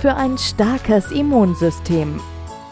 für ein starkes Immunsystem.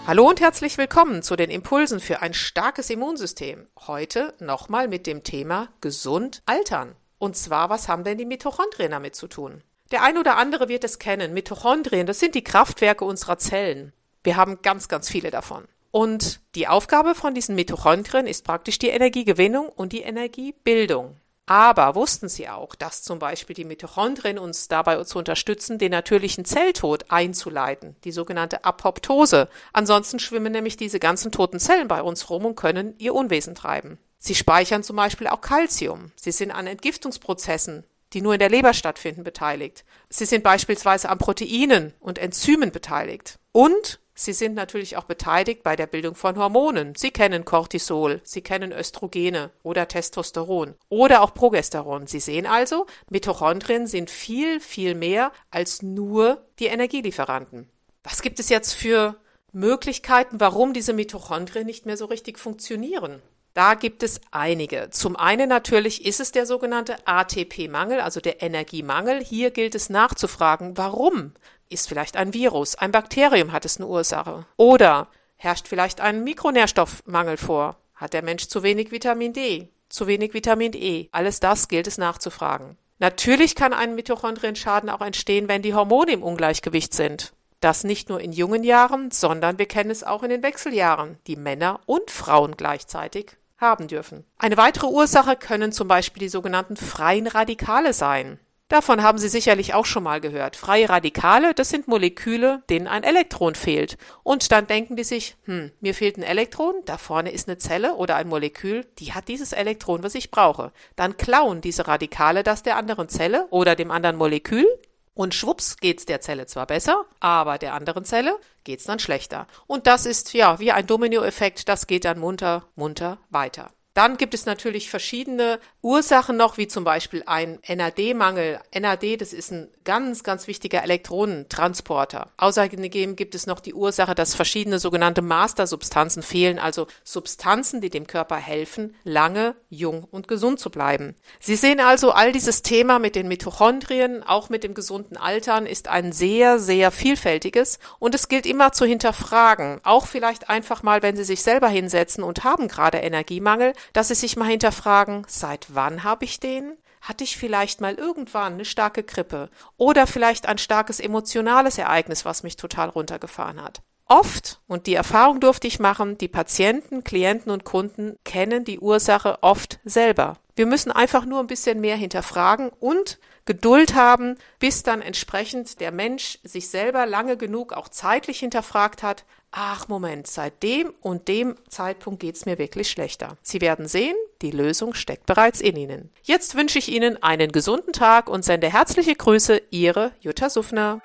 Hallo und herzlich willkommen zu den Impulsen für ein starkes Immunsystem. Heute nochmal mit dem Thema gesund altern. Und zwar, was haben denn die Mitochondrien damit zu tun? Der ein oder andere wird es kennen. Mitochondrien, das sind die Kraftwerke unserer Zellen. Wir haben ganz, ganz viele davon. Und die Aufgabe von diesen Mitochondrien ist praktisch die Energiegewinnung und die Energiebildung. Aber wussten Sie auch, dass zum Beispiel die Mitochondrien uns dabei zu unterstützen, den natürlichen Zelltod einzuleiten, die sogenannte Apoptose. Ansonsten schwimmen nämlich diese ganzen toten Zellen bei uns rum und können ihr Unwesen treiben. Sie speichern zum Beispiel auch Calcium. Sie sind an Entgiftungsprozessen die nur in der Leber stattfinden, beteiligt. Sie sind beispielsweise an Proteinen und Enzymen beteiligt. Und sie sind natürlich auch beteiligt bei der Bildung von Hormonen. Sie kennen Cortisol, Sie kennen Östrogene oder Testosteron oder auch Progesteron. Sie sehen also, Mitochondrien sind viel, viel mehr als nur die Energielieferanten. Was gibt es jetzt für Möglichkeiten, warum diese Mitochondrien nicht mehr so richtig funktionieren? Da gibt es einige. Zum einen natürlich ist es der sogenannte ATP-Mangel, also der Energiemangel. Hier gilt es nachzufragen, warum? Ist vielleicht ein Virus, ein Bakterium hat es eine Ursache? Oder herrscht vielleicht ein Mikronährstoffmangel vor? Hat der Mensch zu wenig Vitamin D, zu wenig Vitamin E? Alles das gilt es nachzufragen. Natürlich kann ein Mitochondrienschaden auch entstehen, wenn die Hormone im Ungleichgewicht sind. Das nicht nur in jungen Jahren, sondern wir kennen es auch in den Wechseljahren, die Männer und Frauen gleichzeitig haben dürfen. Eine weitere Ursache können zum Beispiel die sogenannten freien Radikale sein. Davon haben Sie sicherlich auch schon mal gehört. Freie Radikale, das sind Moleküle, denen ein Elektron fehlt. Und dann denken die sich, hm, mir fehlt ein Elektron, da vorne ist eine Zelle oder ein Molekül, die hat dieses Elektron, was ich brauche. Dann klauen diese Radikale das der anderen Zelle oder dem anderen Molekül und schwupps geht's der Zelle zwar besser, aber der anderen Zelle geht's dann schlechter. Und das ist ja wie ein Dominoeffekt, das geht dann munter, munter weiter. Dann gibt es natürlich verschiedene Ursachen noch, wie zum Beispiel ein NAD-Mangel. NAD, das ist ein ganz, ganz wichtiger Elektronentransporter. Außerdem gibt es noch die Ursache, dass verschiedene sogenannte Mastersubstanzen fehlen, also Substanzen, die dem Körper helfen, lange jung und gesund zu bleiben. Sie sehen also, all dieses Thema mit den Mitochondrien, auch mit dem gesunden Altern, ist ein sehr, sehr vielfältiges und es gilt immer zu hinterfragen. Auch vielleicht einfach mal, wenn Sie sich selber hinsetzen und haben gerade Energiemangel, dass sie sich mal hinterfragen, seit wann habe ich den? Hatte ich vielleicht mal irgendwann eine starke Grippe oder vielleicht ein starkes emotionales Ereignis, was mich total runtergefahren hat? Oft, und die Erfahrung durfte ich machen, die Patienten, Klienten und Kunden kennen die Ursache oft selber. Wir müssen einfach nur ein bisschen mehr hinterfragen und Geduld haben, bis dann entsprechend der Mensch sich selber lange genug auch zeitlich hinterfragt hat, ach Moment, seit dem und dem Zeitpunkt geht's mir wirklich schlechter. Sie werden sehen, die Lösung steckt bereits in Ihnen. Jetzt wünsche ich Ihnen einen gesunden Tag und sende herzliche Grüße, Ihre Jutta Suffner.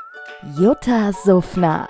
Jutta Suffner.